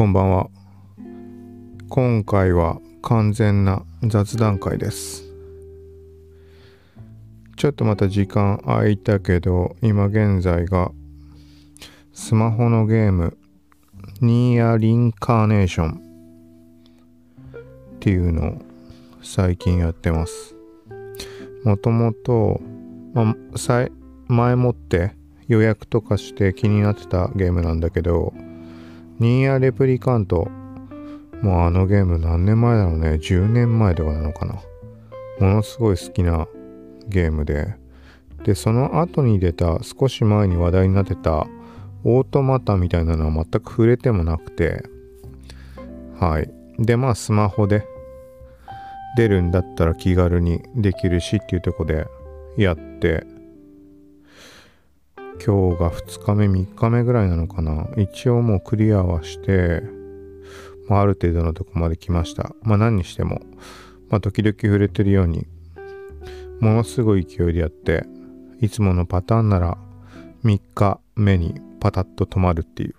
こんばんは。今回は完全な雑談会です。ちょっとまた時間空いたけど、今現在がスマホのゲームニーアリンカーネーションっていうのを最近やってます。もともと、まあ、前もって予約とかして気になってたゲームなんだけど、ニーアレプリカント。もうあのゲーム何年前だろうね。10年前とかなのかな。ものすごい好きなゲームで。で、その後に出た少し前に話題になってたオートマタみたいなのは全く触れてもなくて。はい。で、まあスマホで出るんだったら気軽にできるしっていうとこでやって今日が2日目3日目ぐらいなのかな。一応もうクリアはしてまあ、ある程度のとこまで来ました。まあ何にしてもまあ時々触れてるようにものすごい勢いでやっていつものパターンなら3日目にパタッと止まるっていう。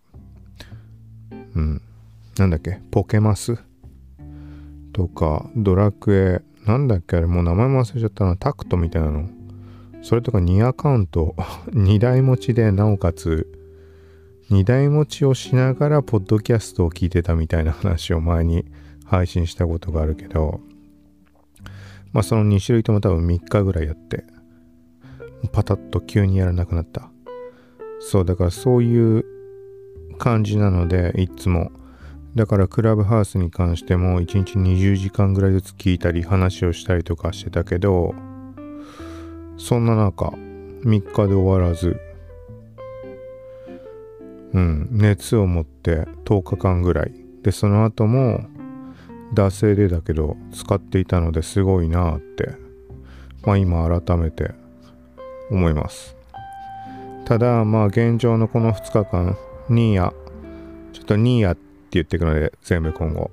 うん。なんだっけポケマス？とかドラクエ？なんだっけあれもう名前も忘れちゃったな。タクトみたいなの？それとか2アカウント 2台持ちでなおかつ2台持ちをしながらポッドキャストを聞いてたみたいな話を前に配信したことがあるけどまあその2種類とも多分3日ぐらいやってパタッと急にやらなくなった。そうだからそういう感じなのでいつも。だからクラブハウスに関しても1日20時間ぐらいずつ聞いたり話をしたりとかしてたけどそんな中、3日で終わらず、うん、熱を持って10日間ぐらい。で、その後も、惰性でだけど使っていたのですごいなって、まあ今改めて思います。ただ、まあ現状のこの2日間、ニーヤ、ちょっとニーヤって言っていくので、全部今後。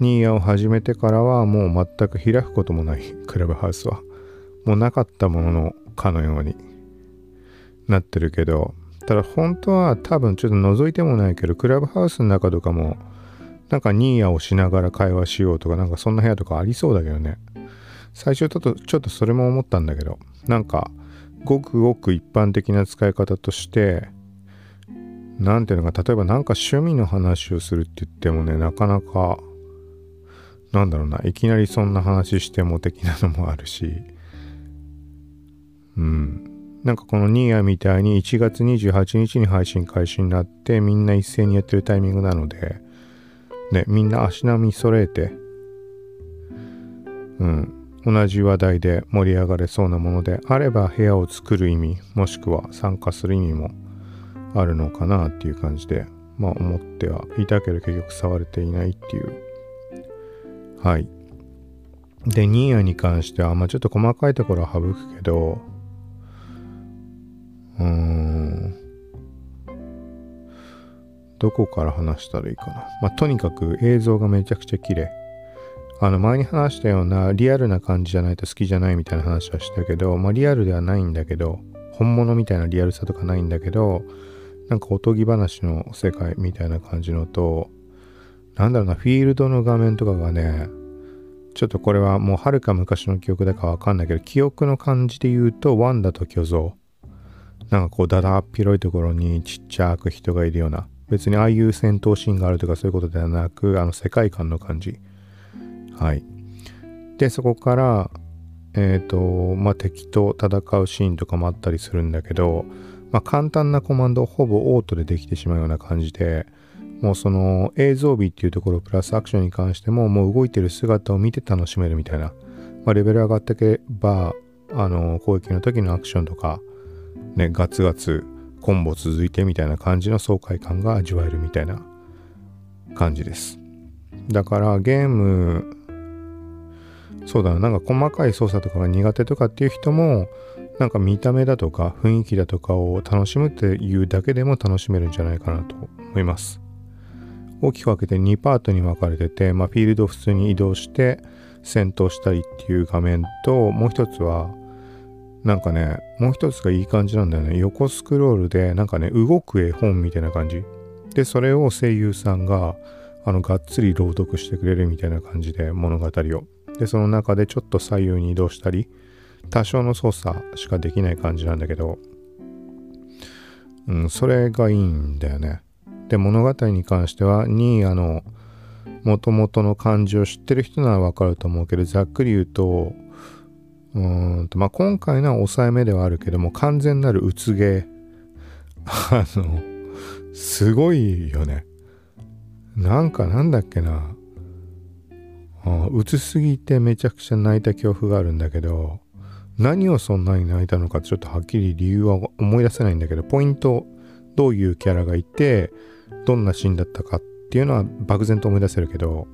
ニーヤを始めてからはもう全く開くこともない、クラブハウスは。もうなかったもののかのようになってるけどただ本当は多分ちょっと覗いてもないけどクラブハウスの中とかもなんかニーヤをしながら会話しようとかなんかそんな部屋とかありそうだけどね。最初ちょっとちょっとそれも思ったんだけどなんかごくごく一般的な使い方として何ていうのか例えばなんか趣味の話をするって言ってもねなかなかなんだろうないきなりそんな話しても的なのもあるしうん。なんかこのニーヤみたいに1月28日に配信開始になってみんな一斉にやってるタイミングなので、ね、みんな足並み揃えて、うん、同じ話題で盛り上がれそうなものであれば部屋を作る意味、もしくは参加する意味もあるのかなっていう感じで、まあ思ってはいたけど結局触れていないっていう。はい。で、ニーヤに関しては、まあちょっと細かいところは省くけど、うーん。どこから話したらいいかな。まあ、とにかく映像がめちゃくちゃ綺麗。あの、前に話したようなリアルな感じじゃないと好きじゃないみたいな話はしたけど、まあ、リアルではないんだけど、本物みたいなリアルさとかないんだけど、なんかおとぎ話の世界みたいな感じのと、なんだろうな、フィールドの画面とかがね、ちょっとこれはもうはるか昔の記憶だかわかんないけど、記憶の感じで言うと、ワンダと巨像。なんかこうだだっ広いところにちっちゃく人がいるような別にああいう戦闘シーンがあるとかそういうことではなくあの世界観の感じ。はい。でそこからえっ、ー、とまあ敵と戦うシーンとかもあったりするんだけどまあ簡単なコマンドほぼオートでできてしまうような感じでもうその映像美っていうところプラスアクションに関してももう動いてる姿を見て楽しめるみたいな、まあ、レベル上がっていけばあの攻撃の時のアクションとかね、ガツガツコンボ続いてみたいな感じの爽快感が味わえるみたいな感じです。だからゲーム、そうだな、なんか細かい操作とかが苦手とかっていう人も、なんか見た目だとか雰囲気だとかを楽しむっていうだけでも楽しめるんじゃないかなと思います。大きく分けて2パートに分かれてて、まあ、フィールドを普通に移動して戦闘したりっていう画面と、もう一つはなんかね、もう一つがいい感じなんだよね。横スクロールで、なんかね、動く絵本みたいな感じ。でそれを声優さんがあのがっつり朗読してくれるみたいな感じで物語をでその中でちょっと左右に移動したり多少の操作しかできない感じなんだけどうんそれがいいんだよねで物語に関してはにあのもともとの漢字を知ってる人ならわかると思うけどざっくり言うとうんとまあ今回のは抑えめではあるけども完全なるうつ芸あのすごいよね。なんかなんだっけな。うつすぎてめちゃくちゃ泣いた記憶があるんだけど何をそんなに泣いたのかちょっとはっきり理由は思い出せないんだけどポイントどういうキャラがいてどんなシーンだったかっていうのは漠然と思い出せるけど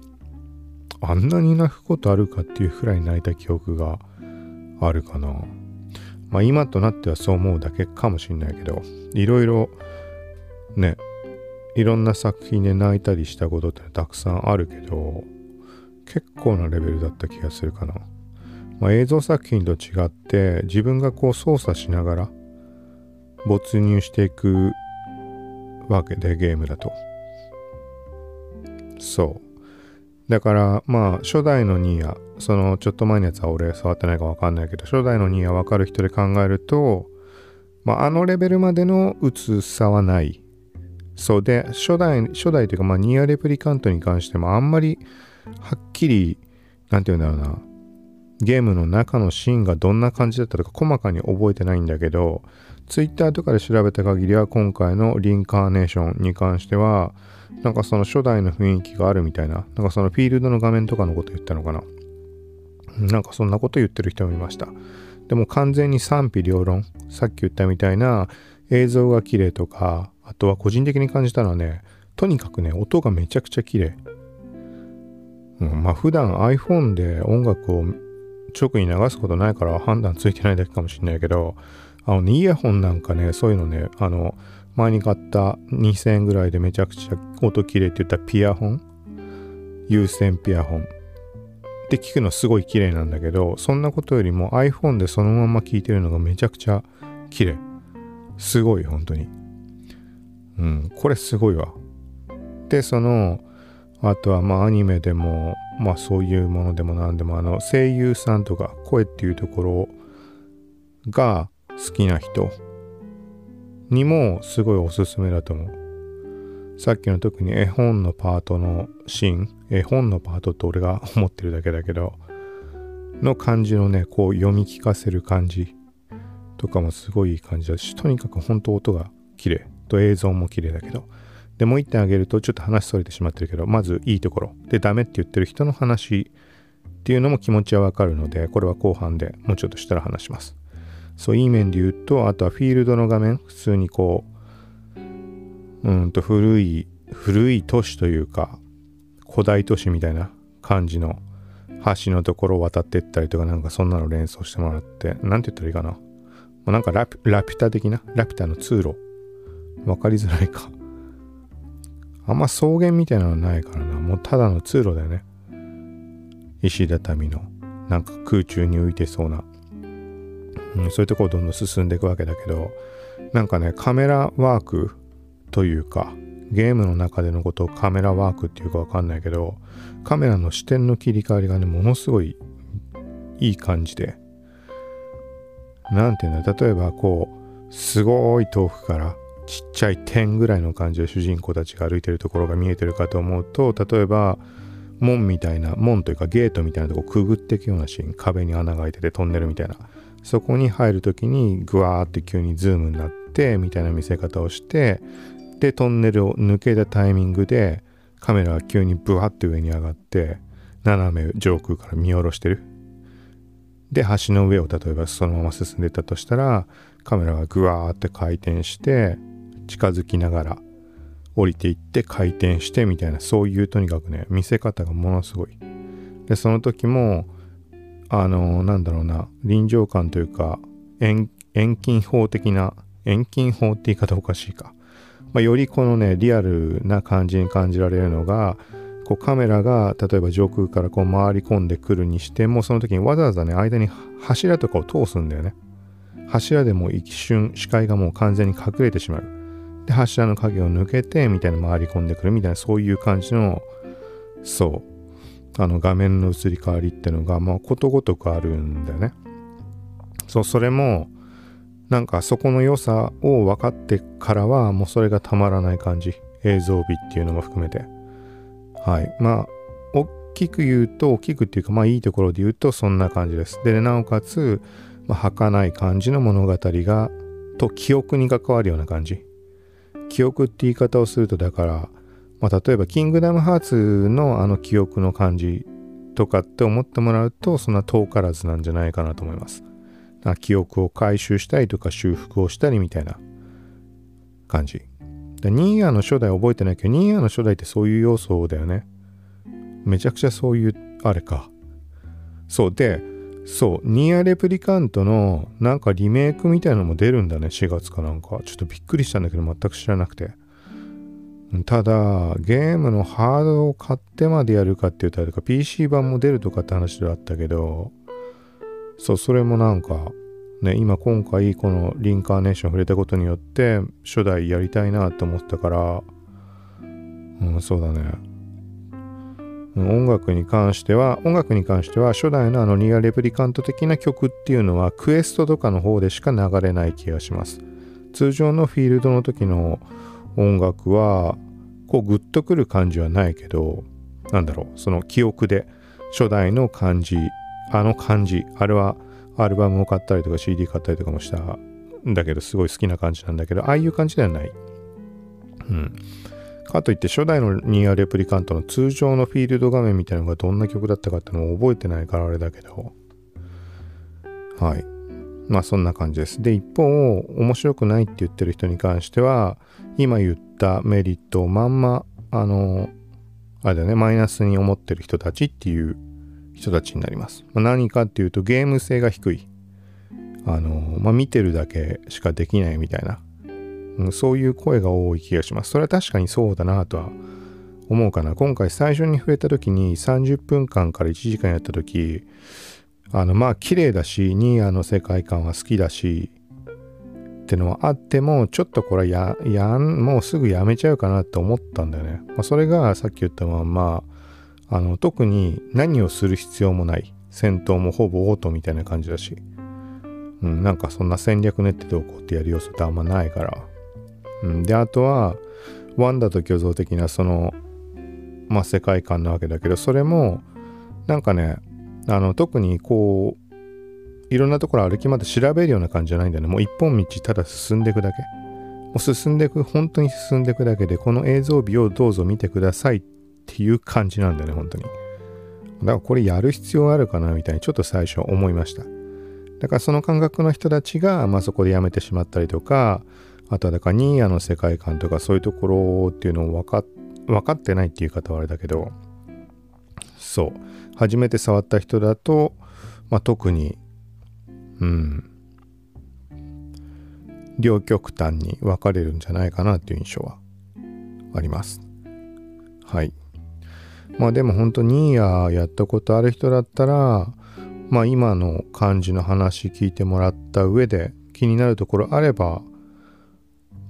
あんなに泣くことあるかっていうくらい泣いた記憶があるかな。まあ今となってはそう思うだけかもしんないけどいろいろねいろんな作品で泣いたりしたことってたくさんあるけど結構なレベルだった気がするかな、まあ、映像作品と違って自分がこう操作しながら没入していくわけでゲームだと。そう。だからまあ初代のニーヤそのちょっと前のやつは俺触ってないかわかんないけど初代のニーヤわかる人で考えるとまああのレベルまでの薄さはないそうで、初代、初代というか、まあ、ニアレプリカントに関してもあんまりはっきり、なんて言うんだろうな、ゲームの中のシーンがどんな感じだったとか細かに覚えてないんだけど、ツイッターとかで調べた限りは今回のリンカーネーションに関しては、なんかその初代の雰囲気があるみたいな、なんかそのフィールドの画面とかのこと言ったのかな。なんかそんなこと言ってる人もいました。でも完全に賛否両論。さっき言ったみたいな映像が綺麗とか、あとは個人的に感じたのはね、とにかくね、音がめちゃくちゃ綺麗。うん、まあ普段 iPhone で音楽を直に流すことないから判断ついてないだけかもしれないけど、あのね、イヤホンなんかね、そういうのね、あの、前に買った2000円ぐらいでめちゃくちゃ音綺麗って言ったピアホン有線ピアホンって聞くのすごい綺麗なんだけど、そんなことよりも iPhone でそのまま聞いてるのがめちゃくちゃ綺麗。すごい、本当に。うん、これすごいわ。で、その、あとはまあアニメでも、まあそういうものでも何でも、あの声優さんとか声っていうところが好きな人にもすごいおすすめだと思う。さっきの特に絵本のパートのシーン、絵本のパートって俺が思ってるだけだけど、の感じのね、こう読み聞かせる感じとかもすごいいい感じだし、とにかく本当音が綺麗。と映像も綺麗だけど。で、もう一点あげるとちょっと話それてしまってるけど、まずいいところ。で、ダメって言ってる人の話っていうのも気持ちはわかるので、これは後半でもうちょっとしたら話します。そう、いい面で言うと、あとはフィールドの画面、普通にこう、うんと古い、古い都市というか、古代都市みたいな感じの橋のところを渡ってったりとかなんかそんなの連想してもらって、なんて言ったらいいかな。もうなんかラピュタ的な、ラピュタの通路分かりづらいか。あんま草原みたいなのないからな。もうただの通路だよね。石畳の、なんか空中に浮いてそうな。うん、そういうとこをどんどん進んでいくわけだけど、なんかね、カメラワークというか、ゲームの中でのことをカメラワークっていうかわかんないけど、カメラの視点の切り替わりがね、ものすごいいい感じで、なんていうんだ、例えばこう、すごい遠くからちっちゃい点ぐらいの感じで主人公たちが歩いてるところが見えてるかと思うと例えば門みたいな門というかゲートみたいなとこくぐっていくようなシーン壁に穴が開いててトンネルみたいな。そこに入る時にグワーって急にズームになってみたいな見せ方をしてでトンネルを抜けたタイミングでカメラが急にブワッて上に上がって斜め上空から見下ろしてる。で橋の上を例えばそのまま進んでたとしたらカメラがグワーって回転して近づきながら降りていって回転してみたいなそういうとにかくね見せ方がものすごい。でその時もあのなんだろうな臨場感というか遠近法的な遠近法って言い方おかしいか、まあ、よりこのねリアルな感じに感じられるのがこうカメラが例えば上空からこう回り込んでくるにしてもその時にわざわざね間に柱とかを通すんだよね。柱でも一瞬視界がもう完全に隠れてしまう。で柱の影を抜けてみたいな回り込んでくるみたいなそういう感じのそうあの画面の移り変わりってのがまあことごとくあるんだよね。そうそれもなんかそこの良さを分かってからはもうそれがたまらない感じ。映像美っていうのも含めて。はい。まあ大きく言うと大きくっていうかまあいいところで言うとそんな感じです。でなおかつ、まあ、儚い感じの物語がと記憶に関わるような感じ。記憶って言い方をするとだから、まあ、例えばキングダムハーツのあの記憶の感じとかって思ってもらうとそんな遠からずなんじゃないかなと思います。記憶を回収したりとか修復をしたりみたいな感じニーヤの初代覚えてないけどニーヤの初代ってそういう要素だよねめちゃくちゃそういうあれかそうでそう、ニアレプリカントのなんかリメイクみたいなのも出るんだね、4月かなんか。ちょっとびっくりしたんだけど、全く知らなくて。ただ、ゲームのハードを買ってまでやるかって言ったら、か PC 版も出るとかって話ではあったけど、そう、それもなんか、ね、今今回このリンカーネーション触れたことによって初代やりたいなと思ったから、うん、そうだね。音楽に関しては、音楽に関しては初代のあのニアレプリカント的な曲っていうのはクエストとかの方でしか流れない気がします。通常のフィールドの時の音楽は、こうグッとくる感じはないけど、なんだろう、その記憶で初代の感じ、あの感じ、あれはアルバムを買ったりとか CD 買ったりとかもしたんだけど、すごい好きな感じなんだけど、ああいう感じではない。うん。かといって初代のニアレプリカントの通常のフィールド画面みたいなのがどんな曲だったかってのを覚えてないからあれだけどはいまあそんな感じですで一方面白くないって言ってる人に関しては今言ったメリットをまんまあのあれだねマイナスに思ってる人たちっていう人たちになります、まあ、何かっていうとゲーム性が低いあのまあ見てるだけしかできないみたいなうん、そういう声が多い気がします。それは確かにそうだなとは思うかな。今回最初に触れた時に30分間から1時間やった時、あのまあ綺麗だし、ニーヤの世界観は好きだし、ってのはあっても、ちょっとこれや、やん、もうすぐやめちゃうかなって思ったんだよね。まあ、それがさっき言ったまま、あの、特に何をする必要もない。戦闘もほぼオートみたいな感じだし。うん、なんかそんな戦略練ってどうこうってやる要素ってあんまないから。うん、であとはワンダと巨像的なそのまあ世界観なわけだけどそれもなんかねあの特にこういろんなところ歩き回って調べるような感じじゃないんだよねもう一本道ただ進んでいくだけもう進んでいく本当に進んでいくだけでこの映像美をどうぞ見てくださいっっていう感じなんだよね本当に。だからこれやる必要あるかなみたいにちょっと最初思いました。だからその感覚の人たちが、まあ、そこでやめてしまったりとかあとはだからニーヤの世界観とかそういうところっていうのを分か分かってないっていう方はあれだけどそう。初めて触った人だと、まあ、特にうん。両極端に分かれるんじゃないかなっていう印象はあります。はい。まあでも本当ニーヤやったことある人だったらまあ今の感じの話聞いてもらった上で気になるところあれば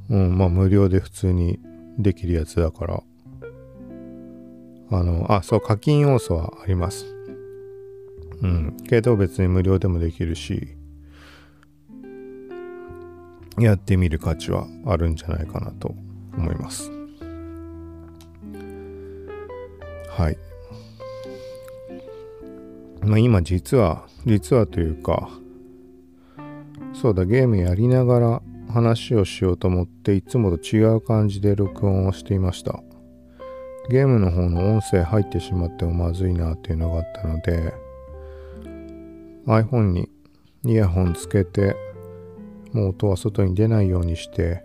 うん、まあ無料で普通にできるやつだから。あの、あ、そう、課金要素はあります。うん。けど別に無料でもできるし、やってみる価値はあるんじゃないかなと思います。はい。まあ今実は、実はというか、そうだ、ゲームやりながら話をしようと思っていつもと違う感じで録音をしていましたゲームの方の音声入ってしまってもまずいなっていうのがあったので iPhone にイヤホンつけてもう音は外に出ないようにして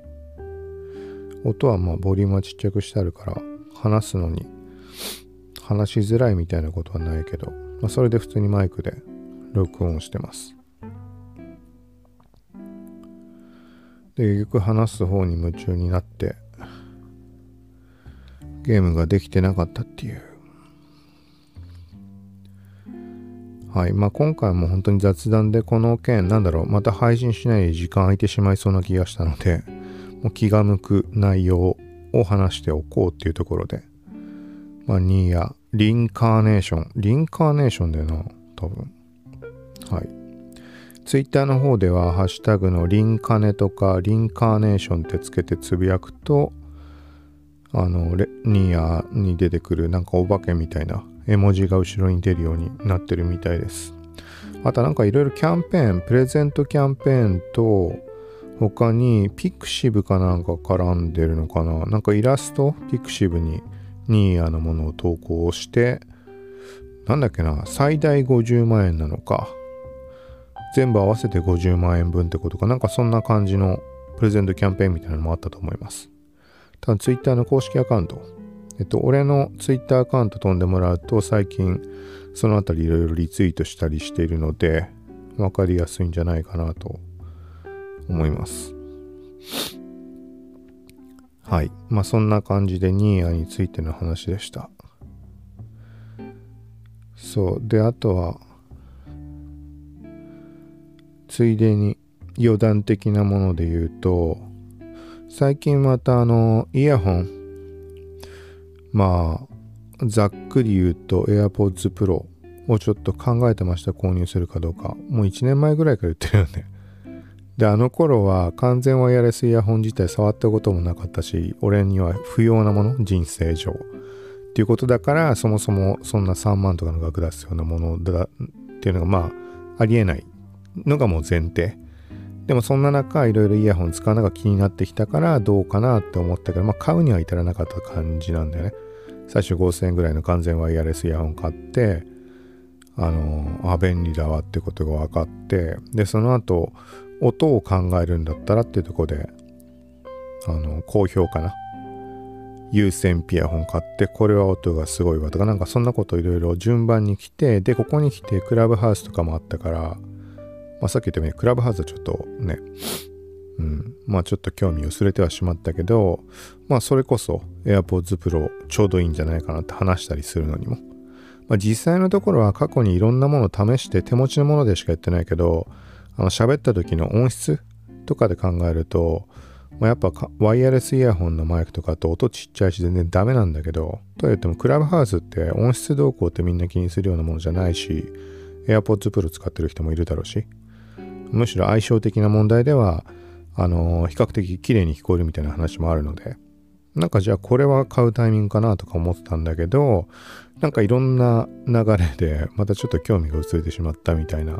音はまあボリュームはちっちゃくしてあるから話すのに話しづらいみたいなことはないけど、まあ、それで普通にマイクで録音してます。で結局話す方に夢中になってゲームができてなかったっていう。はい。まあ今回も本当に雑談でこの件なんだろうまた配信しないで時間空いてしまいそうな気がしたのでもう気が向く内容を話しておこうっていうところで、まあ、ニーヤ、リンカーネーション、リンカーネーションだよな、多分。はい。ツイッターの方では、ハッシュタグのリンカネとか、リンカーネーションってつけてつぶやくと、あの、レニーヤに出てくるなんかお化けみたいな絵文字が後ろに出るようになってるみたいです。あとなんかいろいろキャンペーン、プレゼントキャンペーンと、他にピクシブかなんか絡んでるのかななんかイラストピクシブにニーヤのものを投稿してなんだっけな最大50万円なのか全部合わせて50万円分ってことかなんかそんな感じのプレゼントキャンペーンみたいなのもあったと思いますただ Twitter の公式アカウントえっと俺の Twitter アカウント飛んでもらうと最近そのあたりいろいろリツイートしたりしているので分かりやすいんじゃないかなと思います。はい。まあそんな感じでニーヤについての話でした。そう。で、あとは、ついでに余談的なもので言うと、最近またあの、イヤホン、まあ、ざっくり言うと AirPods Pro をちょっと考えてました、購入するかどうか。もう1年前ぐらいから言ってるよね。で、あの頃は完全ワイヤレスイヤホン自体触ったこともなかったし、俺には不要なもの、人生上。っていうことだから、そもそもそんな3万とかの額出すようなものだっていうのがまあ、ありえないのがもう前提。でもそんな中、いろいろイヤホン使うのが気になってきたから、どうかなって思ったけど、まあ買うには至らなかった感じなんだよね。最初5000円ぐらいの完全ワイヤレスイヤホン買って、あの、あ、便利だわってことが分かって、で、その後、音を考えるんだったらっていうとこで、あの、好評かな。有線ピアホン買って、これは音がすごいわとか、なんかそんなこといろいろ順番に来て、で、ここに来てクラブハウスとかもあったから、まあ、さっき言ったようにクラブハウスはちょっとね、うん、まあちょっと興味薄れてはしまったけど、まあそれこそ AirPods Pro ちょうどいいんじゃないかなって話したりするのにも。まあ実際のところは過去にいろんなものを試して手持ちのものでしかやってないけど、あの喋った時の音質とかで考えると、まあ、やっぱワイヤレスイヤホンのマイクとかと音ちっちゃいし全然ダメなんだけど、とは言ってもクラブハウスって音質動向ってみんな気にするようなものじゃないし、AirPods Pro 使ってる人もいるだろうし、むしろ相性的な問題では、あのー、比較的綺麗に聞こえるみたいな話もあるので、なんかじゃあこれは買うタイミングかなとか思ってたんだけど、なんかいろんな流れでまたちょっと興味が薄れてしまったみたいな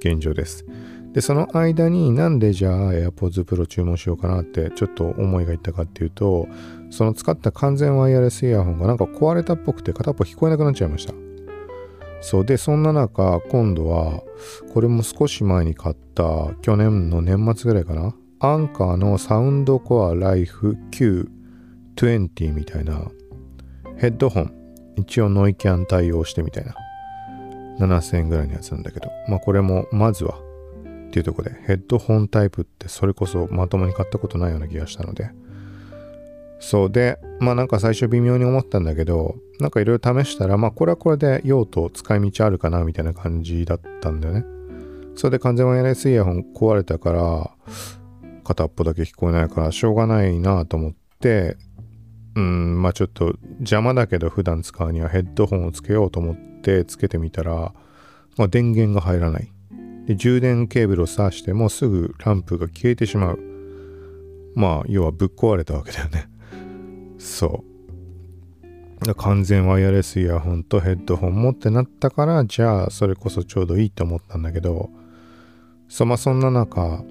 現状です。で、その間になんでじゃあ AirPods Pro 注文しようかなってちょっと思いがいったかっていうと、その使った完全ワイヤレスイヤホンがなんか壊れたっぽくて片っぽ聞こえなくなっちゃいました。そうで、そんな中、今度は、これも少し前に買った去年の年末ぐらいかな。アンカーのサウンドコアライフ Q20 みたいなヘッドホン。一応ノイキャン対応してみたいな。7000円ぐらいのやつなんだけど、まあこれもまずはっていうとこでヘッドホンタイプってそれこそまともに買ったことないような気がしたので、そうで、まあなんか最初微妙に思ったんだけど、なんかいろいろ試したら、まあこれはこれで用途使い道あるかなみたいな感じだったんだよね。それで完全ワイヤレスイヤホン壊れたから、片っぽだけ聞こえないからしょうがないなと思って、うん、まあちょっと邪魔だけど普段使うにはヘッドホンをつけようと思ってつけてみたら、まあ、電源が入らない。で充電ケーブルを挿してもすぐランプが消えてしまう。まあ要はぶっ壊れたわけだよね。そう。完全ワイヤレスイヤホンとヘッドホンもってなったからじゃあそれこそちょうどいいと思ったんだけどそまあそんな中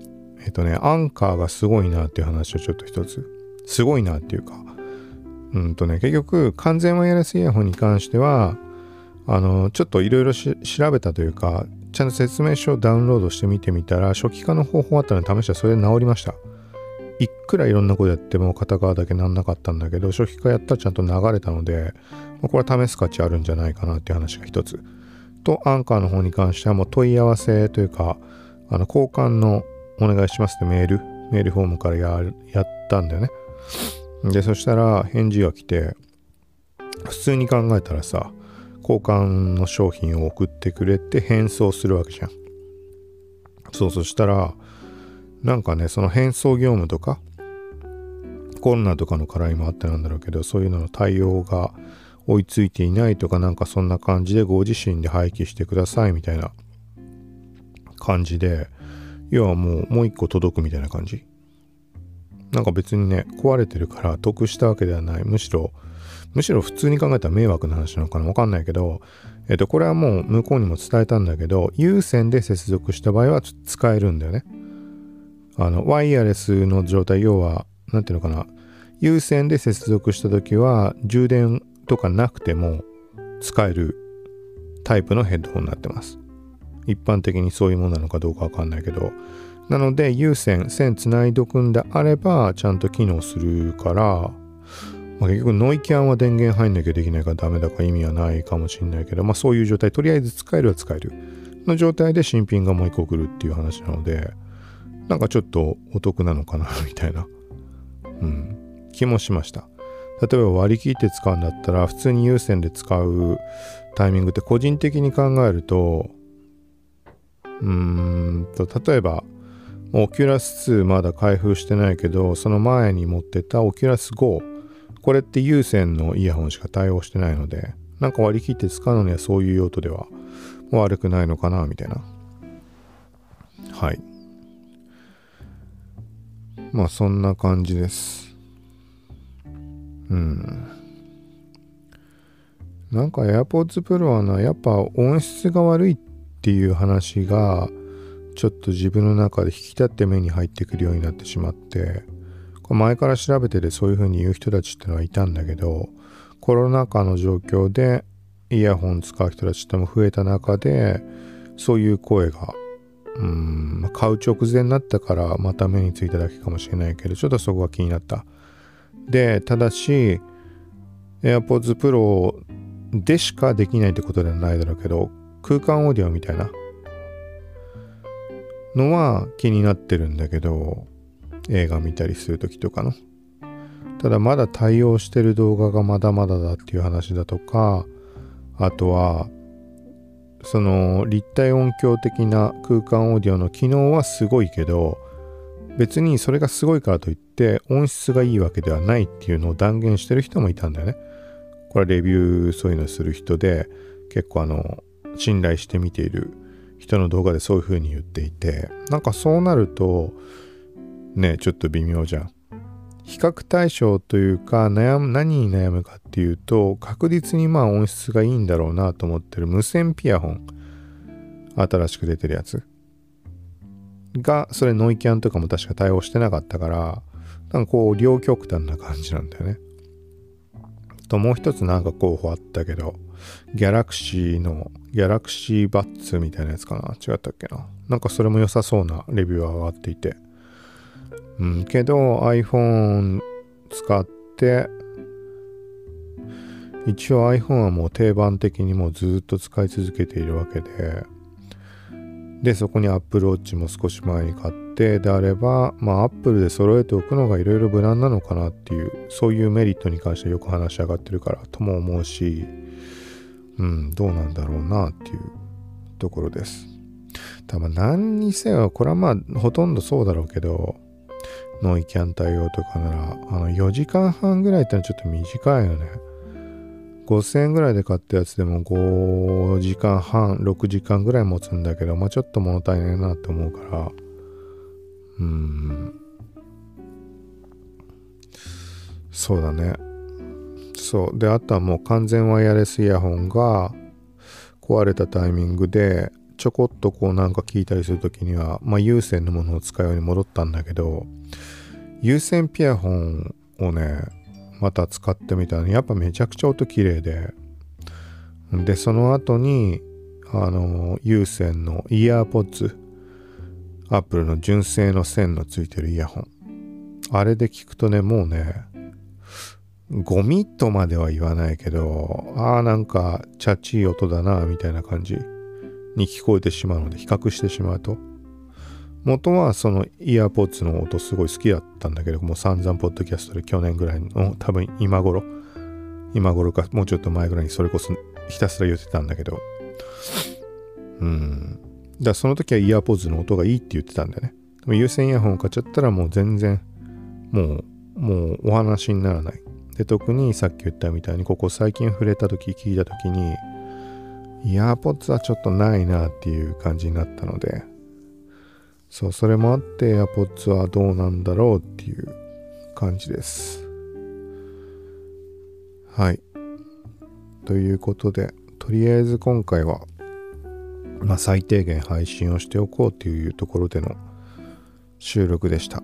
えっとねアンカーがすごいなっていう話をちょっと一つすごいなっていうかうんとね結局完全ワイヤレスイヤホンに関してはあのちょっといろいろ調べたというかちゃんと説明書をダウンロードしてみてみたら初期化の方法あったので試したらそれで治りました。いくらいろんなことやっても片側だけなんなかったんだけど初期化やったらちゃんと流れたのでこれは試す価値あるんじゃないかなっていう話が一つ。とアンカーの方に関してはもう問い合わせというかあの交換のお願いしますってメール。メールフォームからやったんだよね。でそしたら返事が来て普通に考えたらさ交換の商品を送ってくれて返送するわけじゃん。そうそしたらなんかねその返送業務とかコロナとかの絡みもあってなんだろうけどそういうのの対応が追いついていないとかなんかそんな感じでご自身で廃棄してくださいみたいな感じで要はもうもう一個届くみたいな感じなんか別にね壊れてるから得したわけではないむしろむしろ普通に考えたら迷惑な話なのかなわかんないけどえっとこれはもう向こうにも伝えたんだけど有線で接続した場合は使えるんだよね。あのワイヤレスの状態要は何ていうのかな。有線で接続した時は充電とかなくても使えるタイプのヘッドホンになってます。一般的にそういうものなのかどうかわかんないけど。なので有線線つないどくんであればちゃんと機能するから、まあ、結局ノイキャンは電源入んなきゃできないからダメだから意味はないかもしんないけどまあそういう状態。とりあえず使えるは使えるの状態で新品がもう一個来るっていう話なのでなんかちょっとお得なのかなみたいな。うん。気もしました。例えば割り切って使うんだったら普通に有線で使うタイミングって個人的に考えるとうーんと例えばオキュラス2まだ開封してないけどその前に持ってたオキュラス5これって有線のイヤホンしか対応してないのでなんか割り切って使うのにはそういう用途では悪くないのかなみたいな。はい。まあそんな感じです。うん。なんか AirPods Pro はなやっぱ音質が悪いっていう話がちょっと自分の中で引き立って目に入ってくるようになってしまって前から調べててそういう風に言う人たちってのはいたんだけどコロナ禍の状況でイヤホン使う人たちっても増えた中でそういう声がうん買う直前になったからまた目についただけかもしれないけどちょっとそこが気になった。でただし AirPods Pro でしかできないってことではないだろうけど空間オーディオみたいなのは気になってるんだけど映画見たりする時とかのただまだ対応してる動画がまだまだだっていう話だとかあとはその立体音響的な空間オーディオの機能はすごいけど別にそれがすごいからといって音質がいいわけではないっていうのを断言してる人もいたんだよね。これはレビューそういうのする人で結構あの信頼して見ている人の動画でそういう風に言っていてなんかそうなるとねちょっと微妙じゃん。比較対象というか悩む何に悩むかっていうと確実にまあ音質がいいんだろうなと思ってる無線ピアホン新しく出てるやつ。がそれノイキャンとかも確か対応してなかったからなんかこう両極端な感じなんだよね。ともう一つなんか候補あったけどギャラクシーのギャラクシーバッツみたいなやつかな。違ったっけな。なんかそれも良さそうなレビューは上がっていて。うんけど iPhone 使って一応 iPhone はもう定番的にもうずっと使い続けているわけででそこに Apple Watch も少し前に買ってであればまあ Apple で揃えておくのがいろいろ無難なのかなっていうそういうメリットに関してよく話し上がってるからとも思うしうん、どうなんだろうなっていうところです。多分何にせよ、これはまあほとんどそうだろうけど、ノイキャン対応とかなら、あの4時間半ぐらいってのはちょっと短いよね。5000円ぐらいで買ったやつでも5時間半、6時間ぐらい持つんだけど、まあちょっと物足りないなって思うから、うん。そうだね。そう。で、あとはもう完全ワイヤレスイヤホンが壊れたタイミングで、ちょこっとこうなんか聞いたりするときには、まあ有線のものを使うように戻ったんだけど、有線ピアホンをね、また使ってみたら、やっぱめちゃくちゃ音綺麗で、で、その後に、あの、有線のイヤーポッツ、アップルの純正の線のついてるイヤホン。あれで聞くとね、もうね、ゴミとまでは言わないけど、ああ、なんか、チャチい音だな、みたいな感じに聞こえてしまうので、比較してしまうと。元はそのイヤーポッツの音すごい好きだったんだけど、もう散々ポッドキャストで去年ぐらいの、多分今頃、今頃かもうちょっと前ぐらいにそれこそひたすら言ってたんだけど、うん。だその時はイヤーポッツの音がいいって言ってたんだよね。でも有線イヤホン買っちゃったらもう全然、もうもうお話にならないで特にさっき言ったみたいにここ最近触れた時聞いた時にイヤーポッツはちょっとないなっていう感じになったので。そうそれもあってエアポッツはどうなんだろうっていう感じです。はい。ということでとりあえず今回はまあ最低限配信をしておこうというところでの収録でした。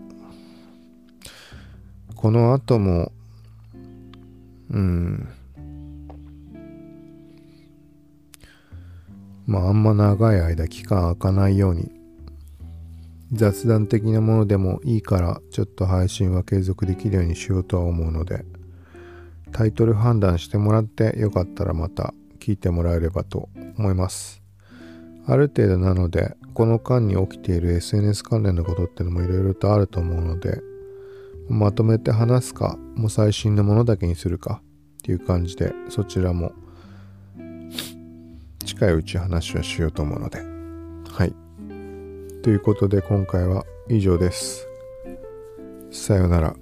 この後もうんまああんま長い間期間空かないように。雑談的なものでもいいからちょっと配信は継続できるようにしようとは思うので。タイトル判断してもらってよかったらまた聞いてもらえればと思います。ある程度なのでこの間に起きている SNS 関連のことってのもいろいろとあると思うのでまとめて話すかもう最新のものだけにするかっていう感じでそちらも近いうち話はしようと思うので。はい。ということで今回は以上です。さようなら。